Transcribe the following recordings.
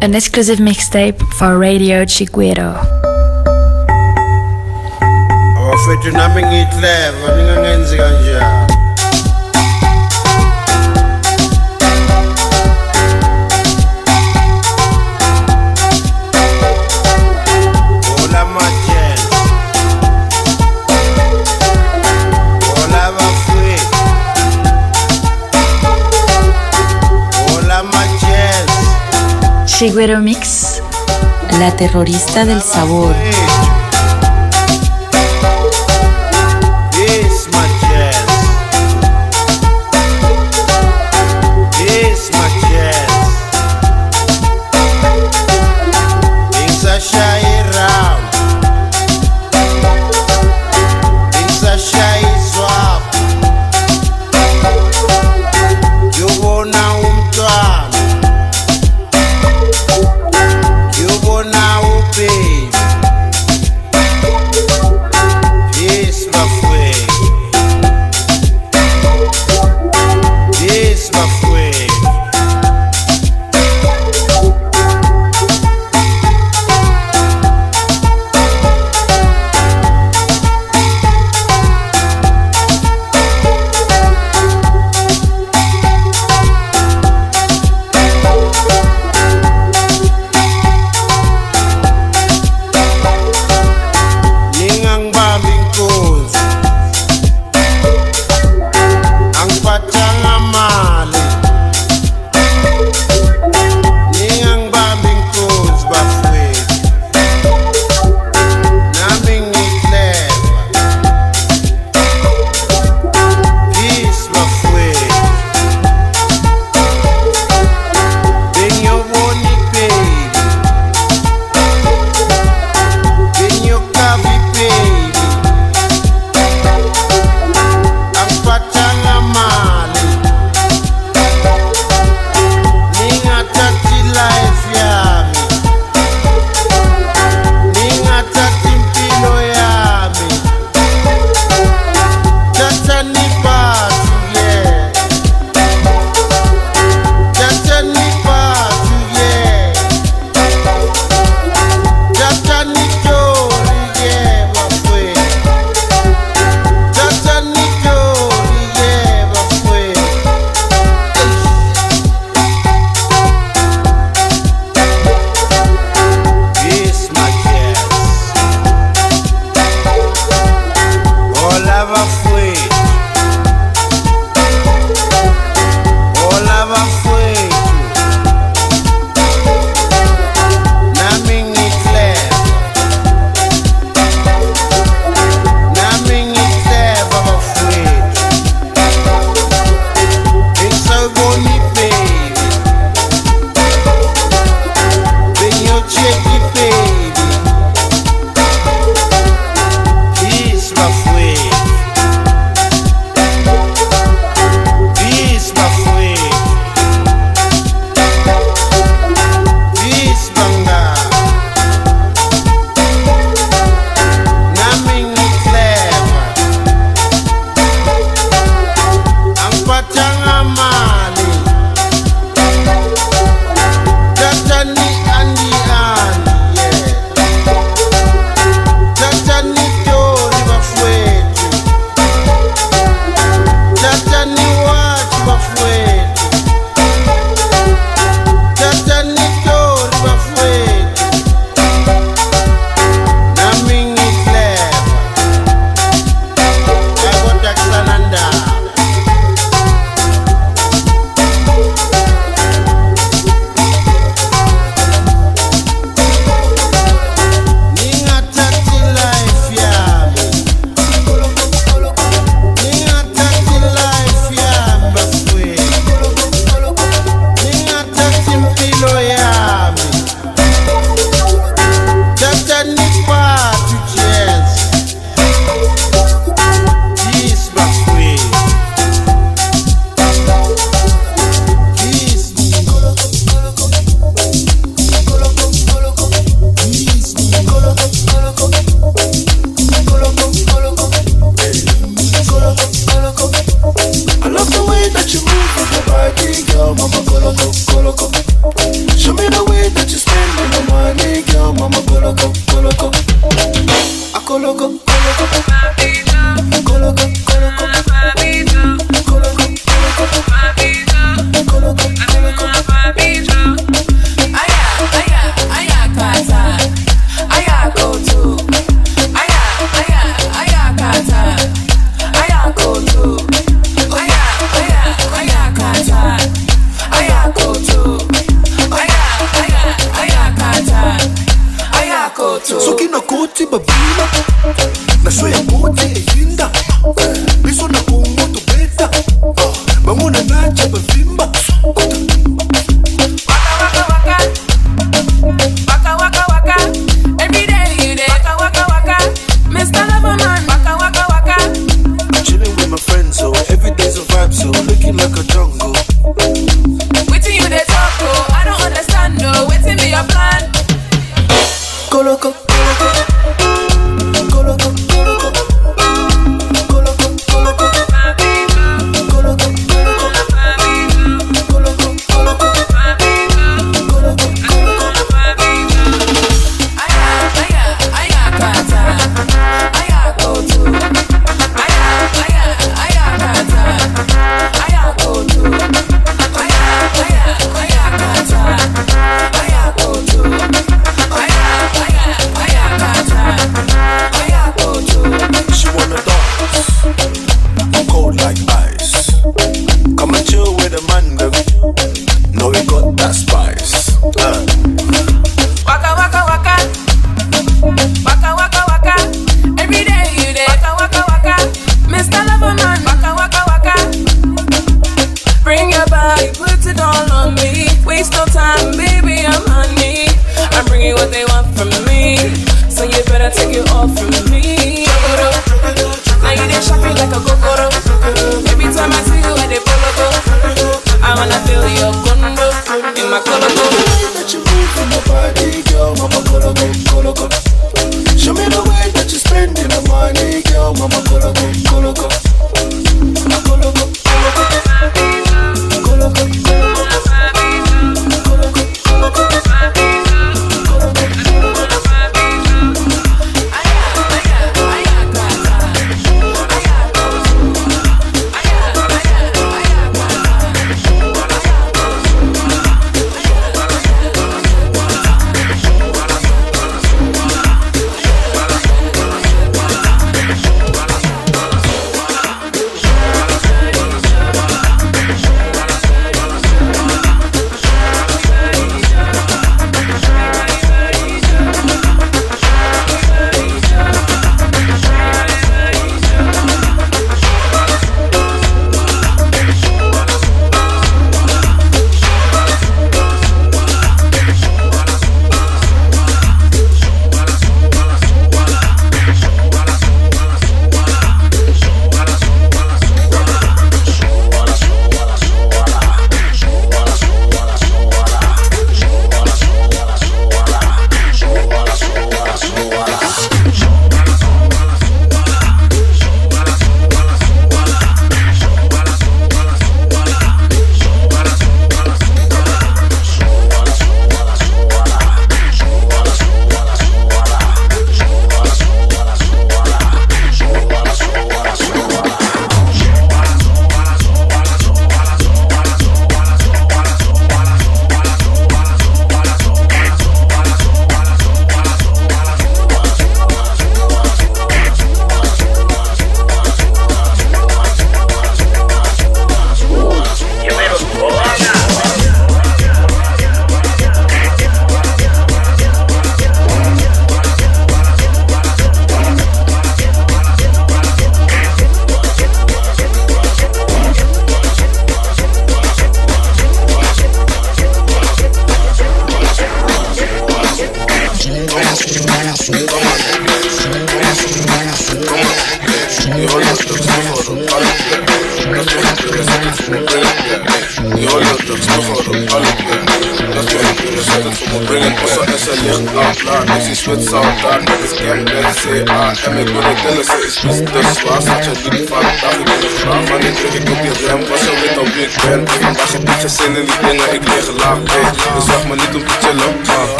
an exclusive mixtape for Radio Chiguero. ningangenzi kanjani Chiguero Mix. La terrorista del sabor.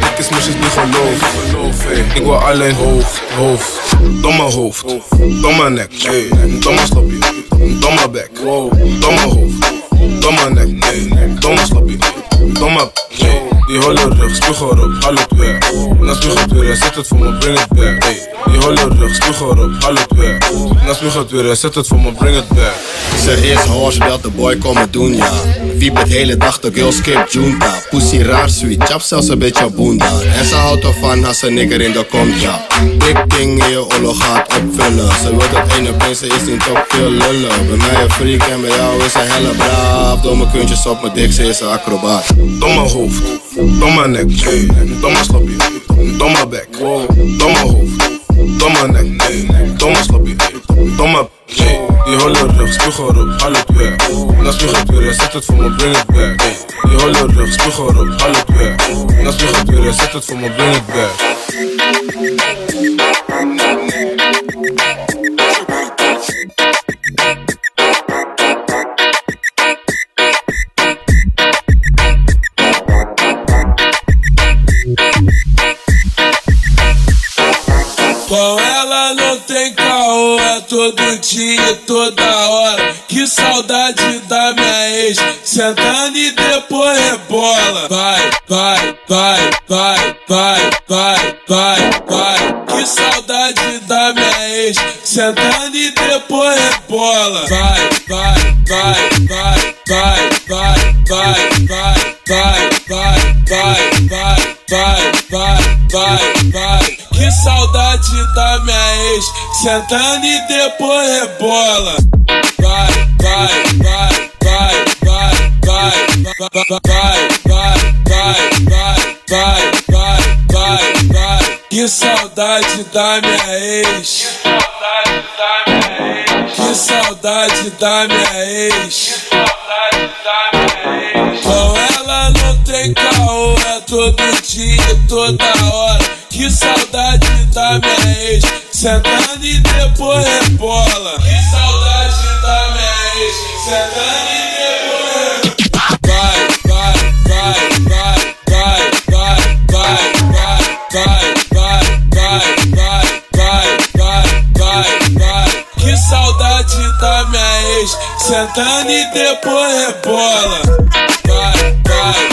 Dat ik is niet geloof. Ik wil alleen hoofd, hoofd Domme hoofd, domme nek. Domme sloppie, domme bek Domme hoofd, domme nek. Domme sloppie, domme hey. Die holle rug, spuug erop, haal het weg Na spuug het weer zet het voor me, bring het hey. Die holle rug, spuug erop, haal het weg Na spuug het weer zet het voor me, bring het Zeg eerst horse, belt de boy komen doen ja Wiep het hele dag de girl skip. Junta Pussy raar sweet, chap zelfs een beetje bunda En ze houdt ervan als een nigger in de kont ja. Big ding in je olo gaat opvullen. Ze wil dat ene pijn, ze is niet op veel lullen. Bij mij een freak en bij jou is ze helle braaf. Domme kuntjes op mijn dik, ze is een acrobaat. Domme hoofd, domme nek, domme sloppie, domme bek, domme hoofd, domme nek, domme sloppie, domme يهول الرخص بيخرج حالة باع ناس بيخاطر ستت في مدينة باع يهول الرخص بيخرج حالة باع ناس بيخاطر ستت في مدينة باع todo dia e toda hora. Que saudade da minha ex, sentando e depois rebola. Vai, vai, vai, vai, vai, vai, vai, vai. Que saudade da minha ex, sentando e depois rebola. Vai, vai, vai, vai, vai, vai, vai, vai, vai, vai, vai, vai, vai, vai, vai, vai saudade da minha ex, sentando e depois rebola. Vai, vai, vai, vai, vai, vai, vai, vai, vai, vai, vai, vai, vai, vai, ex, Que saudade da minha ex. Que saudade da minha ex. Com ela não tem caô, é todo dia, toda hora. Que saudade da minha ex Sentando e depois rebola Que saudade da minha ex Sentando e depois rebola Vai, vai, vai, vai, vai, vai, vai, vai, vai, vai, vai, vai, vai, vai, vai, vai Que saudade da minha ex Sentando e depois rebola Vai, vai,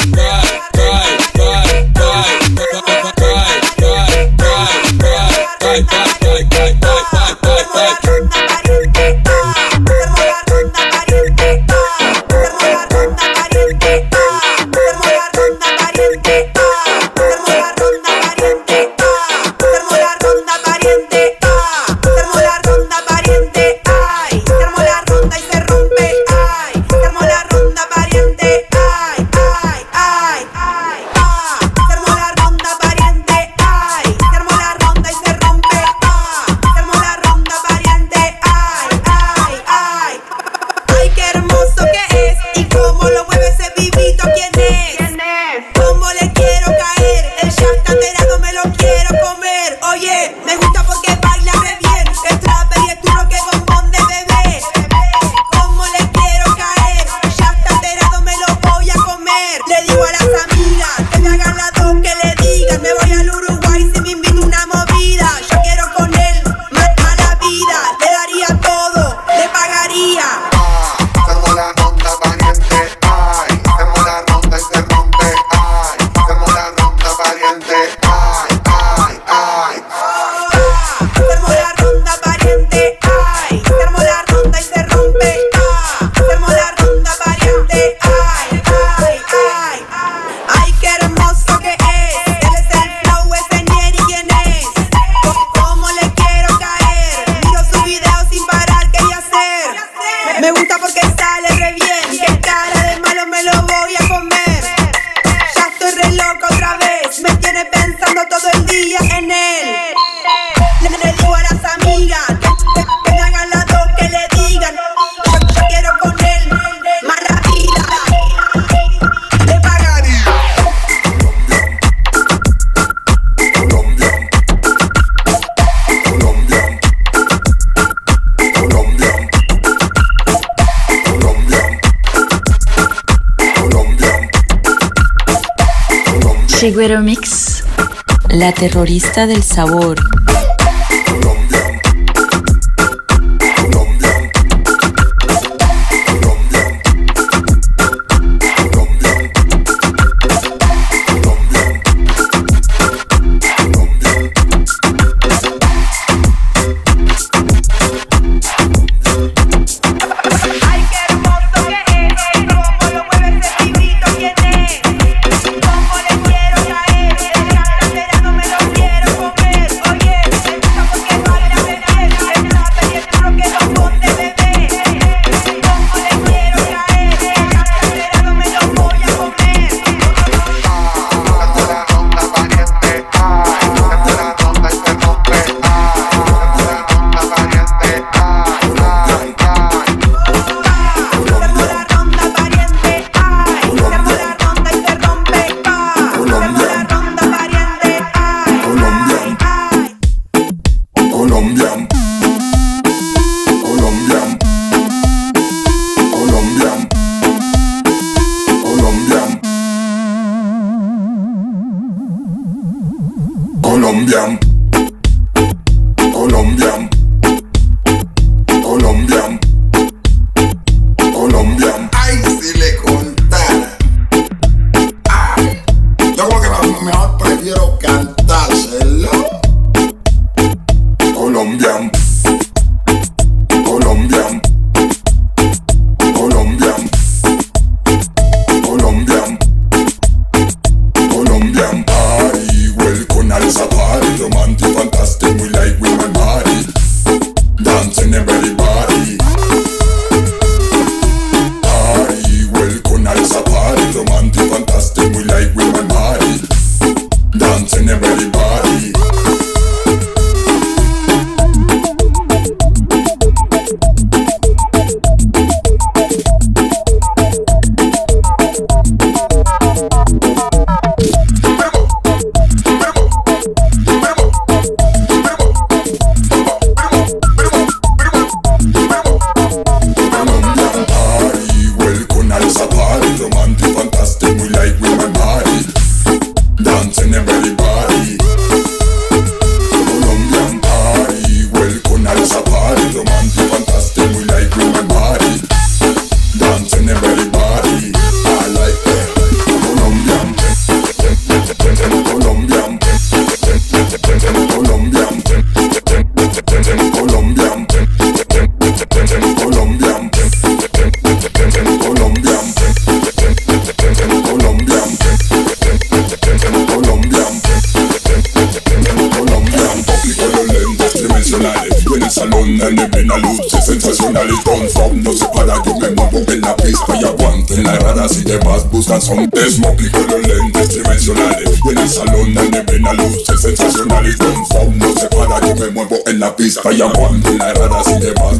Iberomix. La terrorista del sabor. horizontes Moplico los lentes tridimensionales. Y en el salón donde ven luces sensacionales Con sound se para, yo me muevo en la pista Y aguante la errada sin demás,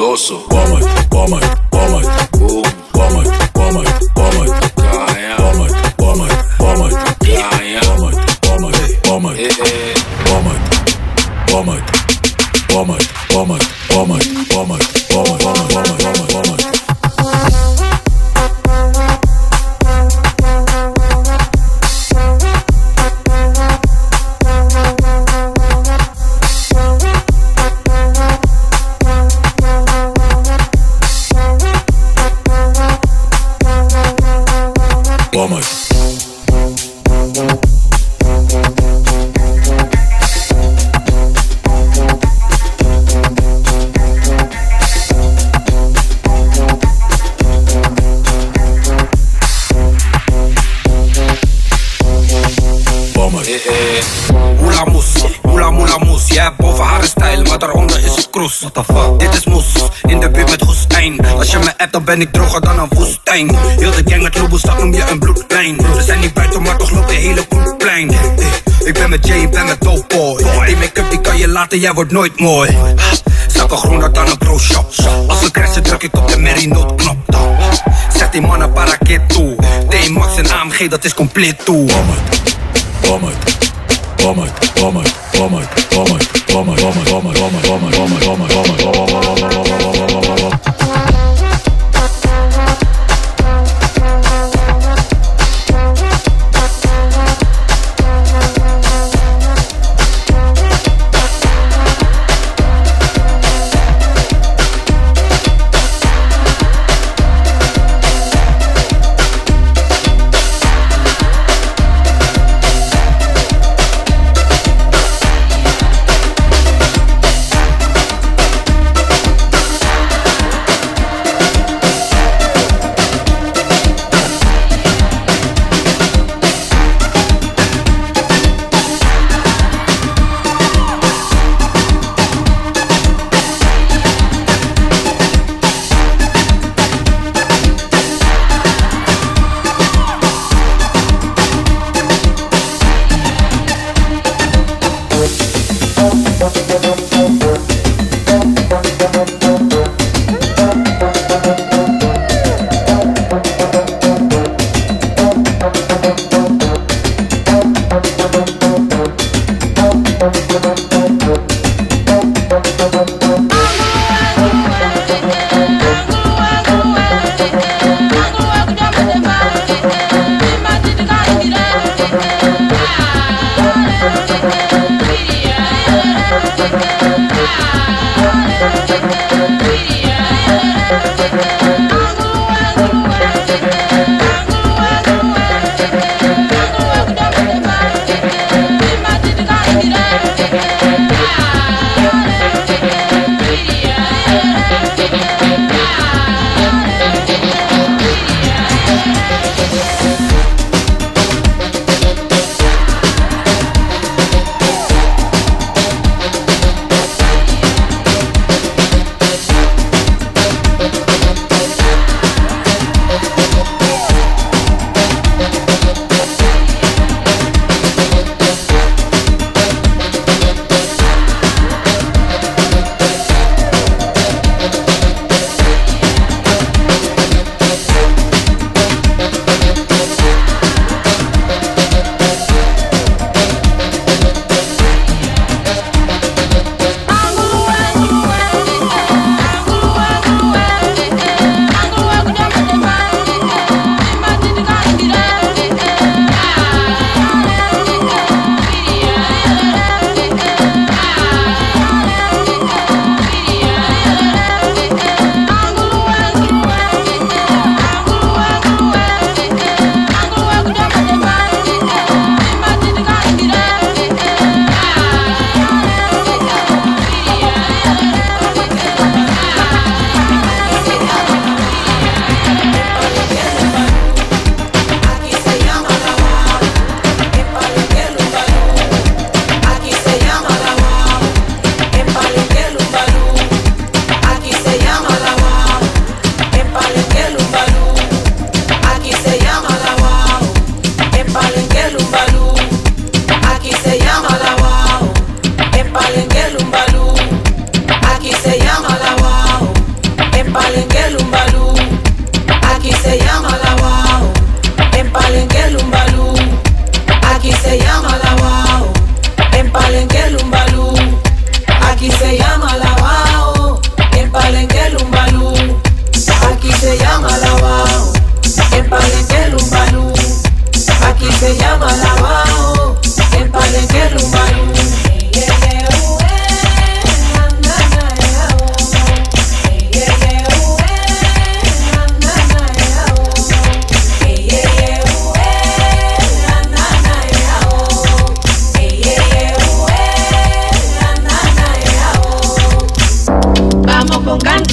colosso. Come, come. ben ik droger dan een woestijn. Heel de gang met Lobos, dat noem je een bloedlijn. Ze zijn niet buiten, maar toch loopt de hele plein. Ik ben met Jay, ik ben met Doughboy. Die make-up die kan je laten, jij wordt nooit mooi. Zakken groener dan een pro shop. Als we crashen druk ik op de Mary noodknop. Zet die mannen parakeet toe. T-Max en AMG, dat is compleet toe.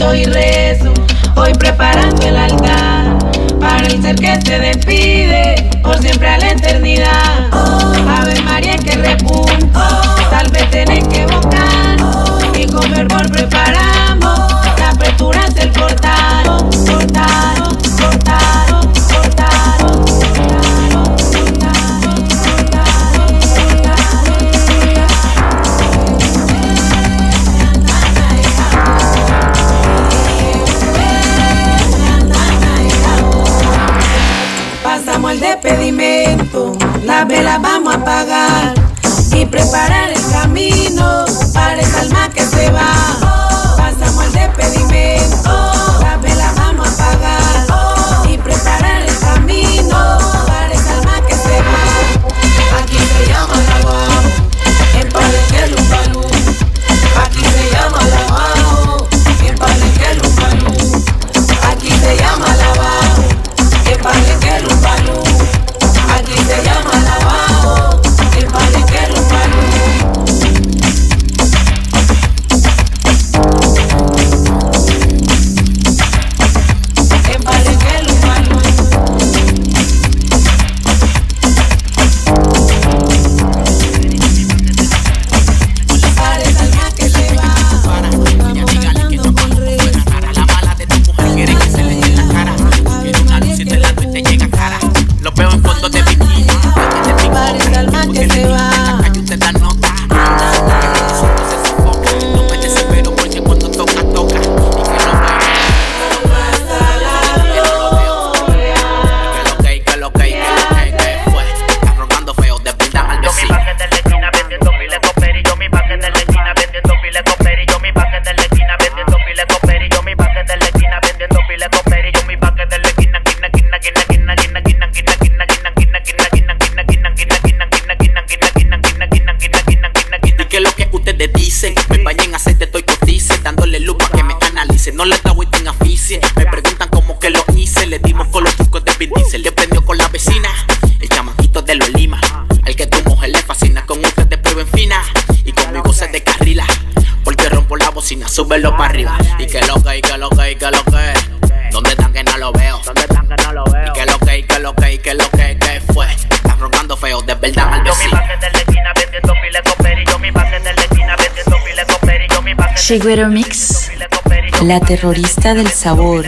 canto rezo, hoy preparando el altar para el ser que se despide por siempre a la eternidad. Ave María que repunta, tal vez tenés que buscar y comer por preparar. preparar. Terrorista del sabor.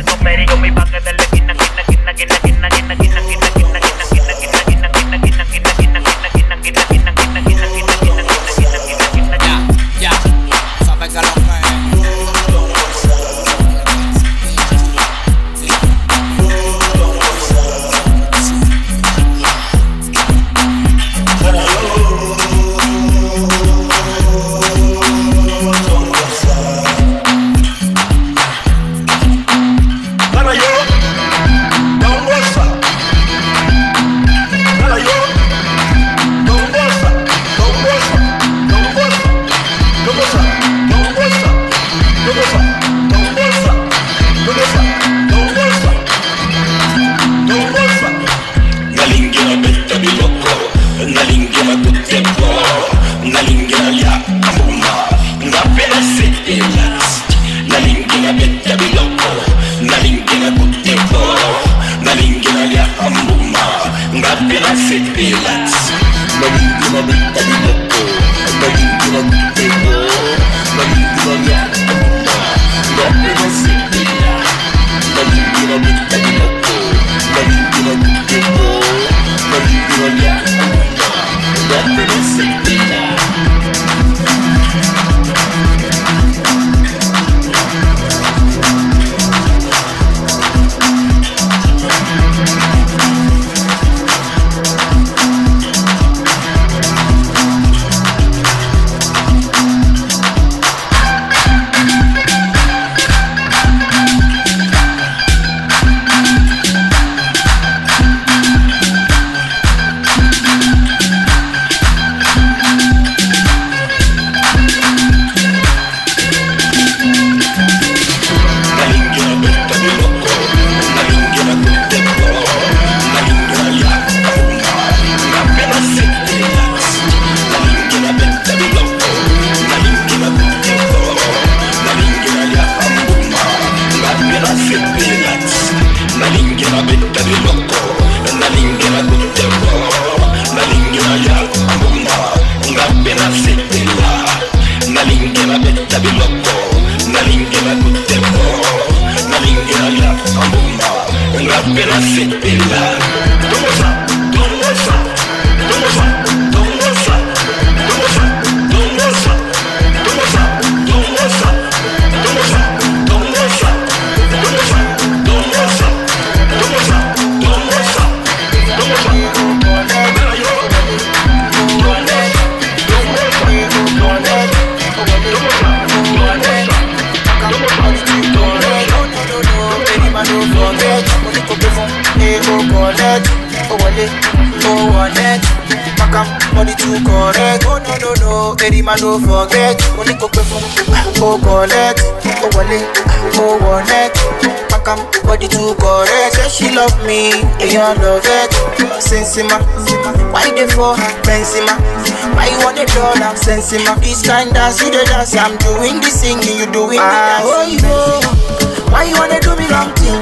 lady man no forget. Only go get oníkópe fún ó collect ó wọlé ó wọlé pakam body too correct. Say she love me èèyàn love it. Sensima. Why you for her benzema? Why you wan dey dull am sensima. This kind of you dey dance. I'm doing the singing you doing the ah, oh, you go? why you wanna do me wrong thing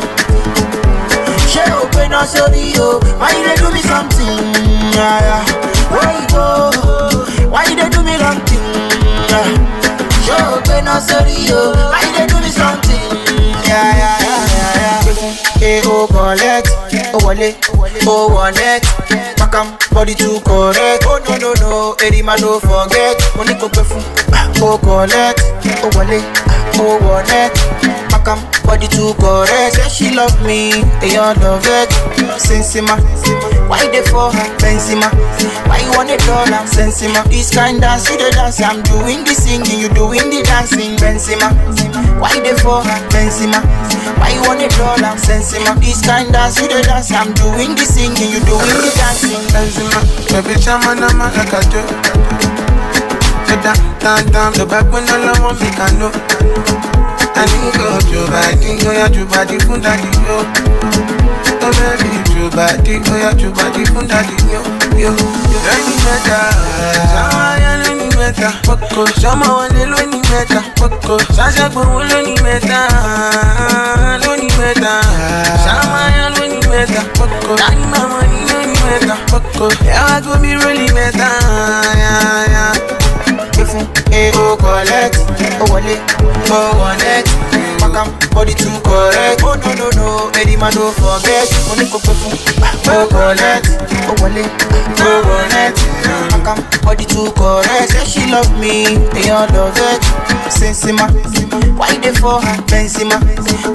She open up, náà sórí o why you wanna do me something. Yeah, yeah. go? Up sorry yo Why you do me something? Yeah, yeah, yeah, yeah, yeah. Hey, oh collect, oh wale, oh wallet. Makam body too correct. Oh no no no, any man no forget. Money go pay for, oh collect, oh wale, oh wallet. Makam body too correct. Say she love me, and you love it. Sensima, why they for her? Benzema, why you want a dollar? Sensima, this kind dance, you the dance. I'm doing the singing, you doing the dancing. Benzema, why they for her? Benzema, why you want a dollar? Sensima, this kind dance, you the dance. I'm doing the singing, you doing the dancing. Benzema, baby chama na malakajo. Down, down, down, the back when all I want me can know. I think of yo. Oh baby, yo, yo. Any better, ya lóni mẹ́ta, poko, Shama wale lóni mẹ́ta, poko, sase gbogbo lóni mẹ́ta, lóni mẹ́ta, Shama ya lóni mẹ́ta, poko, tani mama ni lóni mẹ́ta, poko, ẹwà gbomi lóni mẹ́ta, ya ya. If you they go collect. Oh, wale, oh, one X. Makam, body too correct. Oh, no, no, no, any man don't forget. Only cocoa, oh, collect. Oh, wale, oh, one X pakam body too correct. Say she love me. Èèyàn love it. Sensima. Why you dey for her benzema?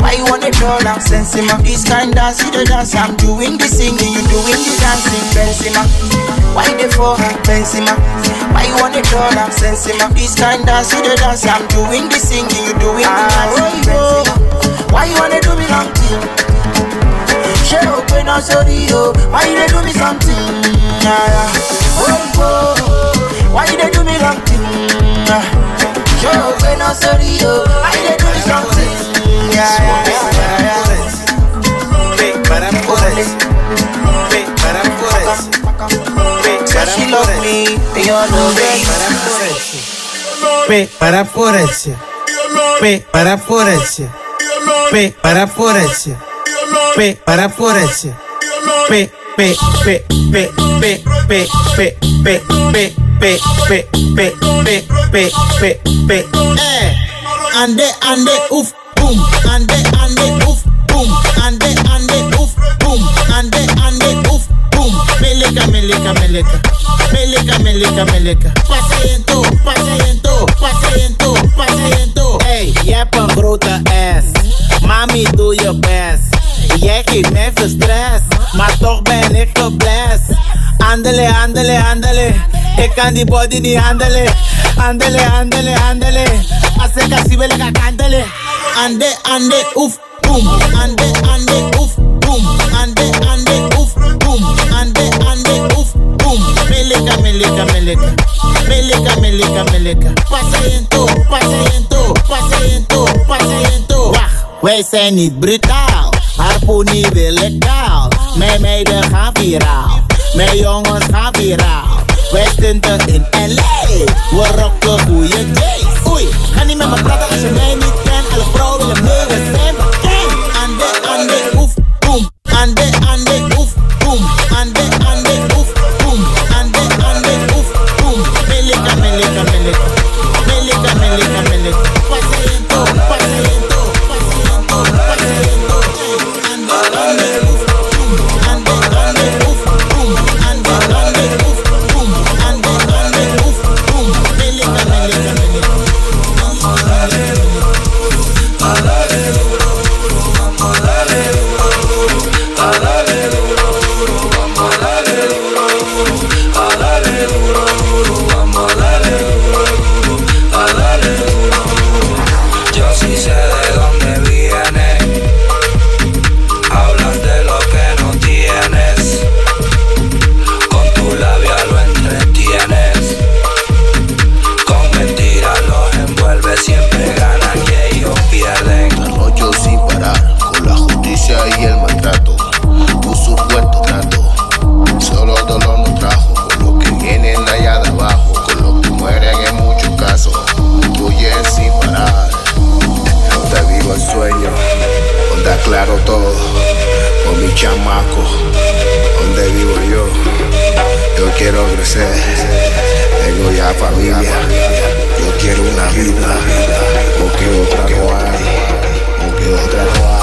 Why you wanna dollar sensima? This kind dance you dey dance. I'm doing the singing you doing the dancing benzema. Why you dey for her benzema? Why you wanna dollar sensima? This kind dance you dey dance. I'm doing the singing you doing the dancing ah, oh, benzema. Why you wanna do me long thing ṣé o pe náà sórí o why you dey do me something Oh, oh, why they do me? Mm. Yo, I'm sorry, yo, why they do me something? P para Florencia, P para Florencia, P para Florencia, P para Florencia, P P P P P P P P P P P P P P P P Eh, ande ande uf boom, ande ande uf boom, ande ande uf boom, ande ande uf boom, meleka meleka meleka, meleka meleka meleka, paciento, paciento, paciento, paciento. Hey, je hebt een ass, mami doe je best. Jij geeft mij veel stress, maar toch ben ik geblest. Andele, andele, andele, ik kan die body niet handelen. Andele, andele, andele, als ik wil ik kantelen. Ande, ande, oef, boom, ande, ande, oef, boom, ande, ande, oef, boom, ande, ande, oef, boom. Meleka, meleka, meleka, meleka, meleka, meleka. Wacht, wij zijn niet brutaal, harpoenie willen kaal. Mijn meiden gaan viraal, mijn jongens gaan viraal. Wij stunten in LA, we rocken Tengo ya familia. Yo quiero una vida, porque otra no hay, porque otra no hay.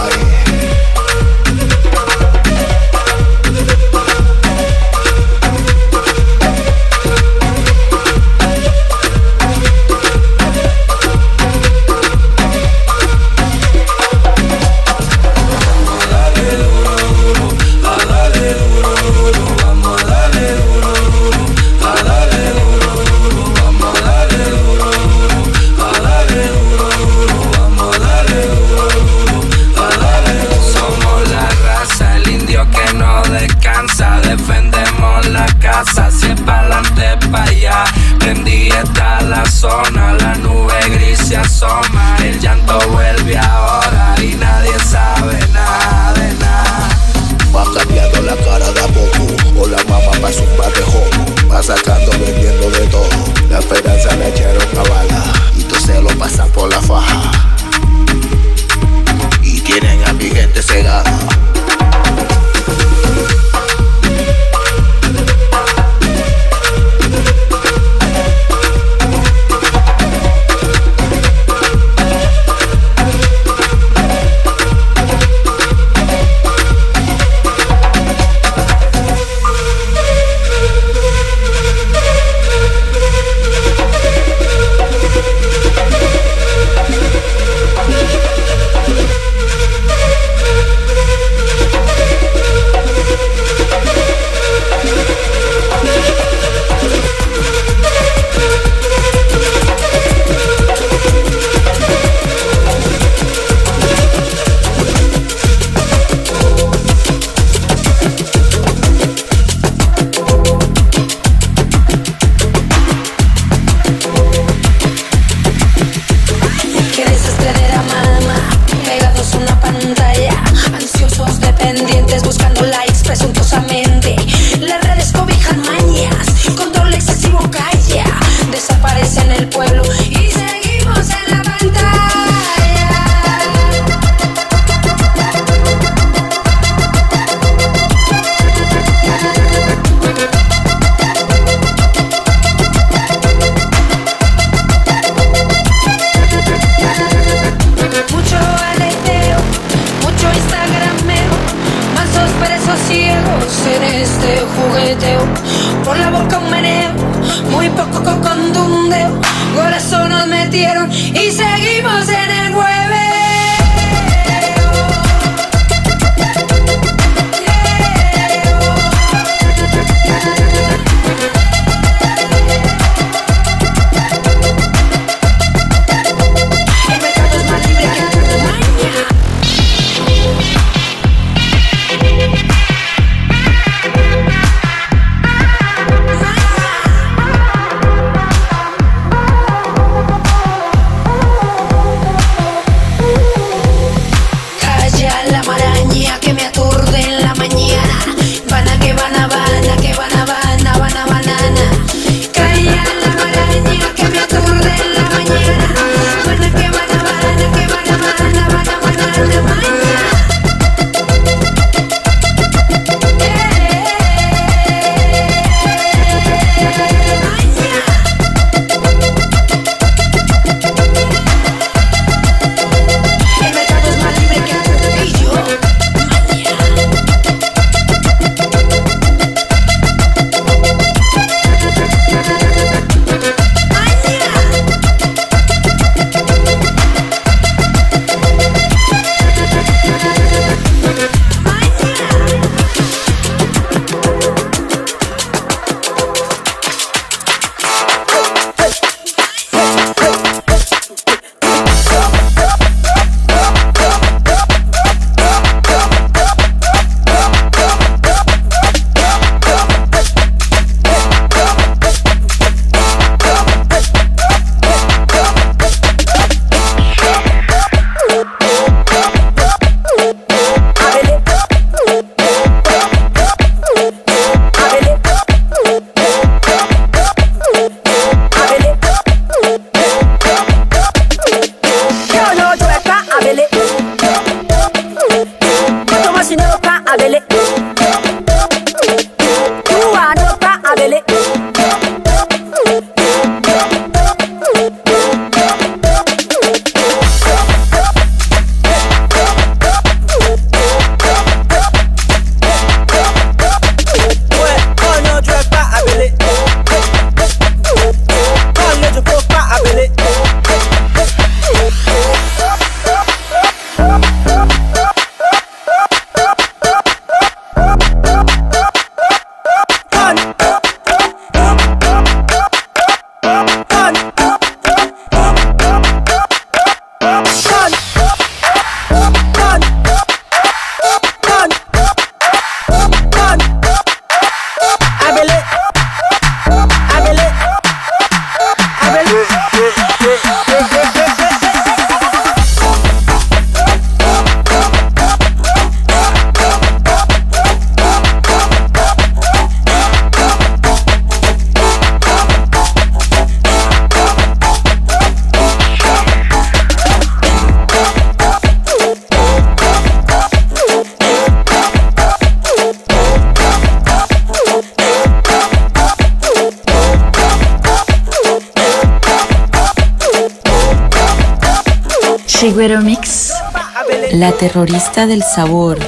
La terrorista del sabor.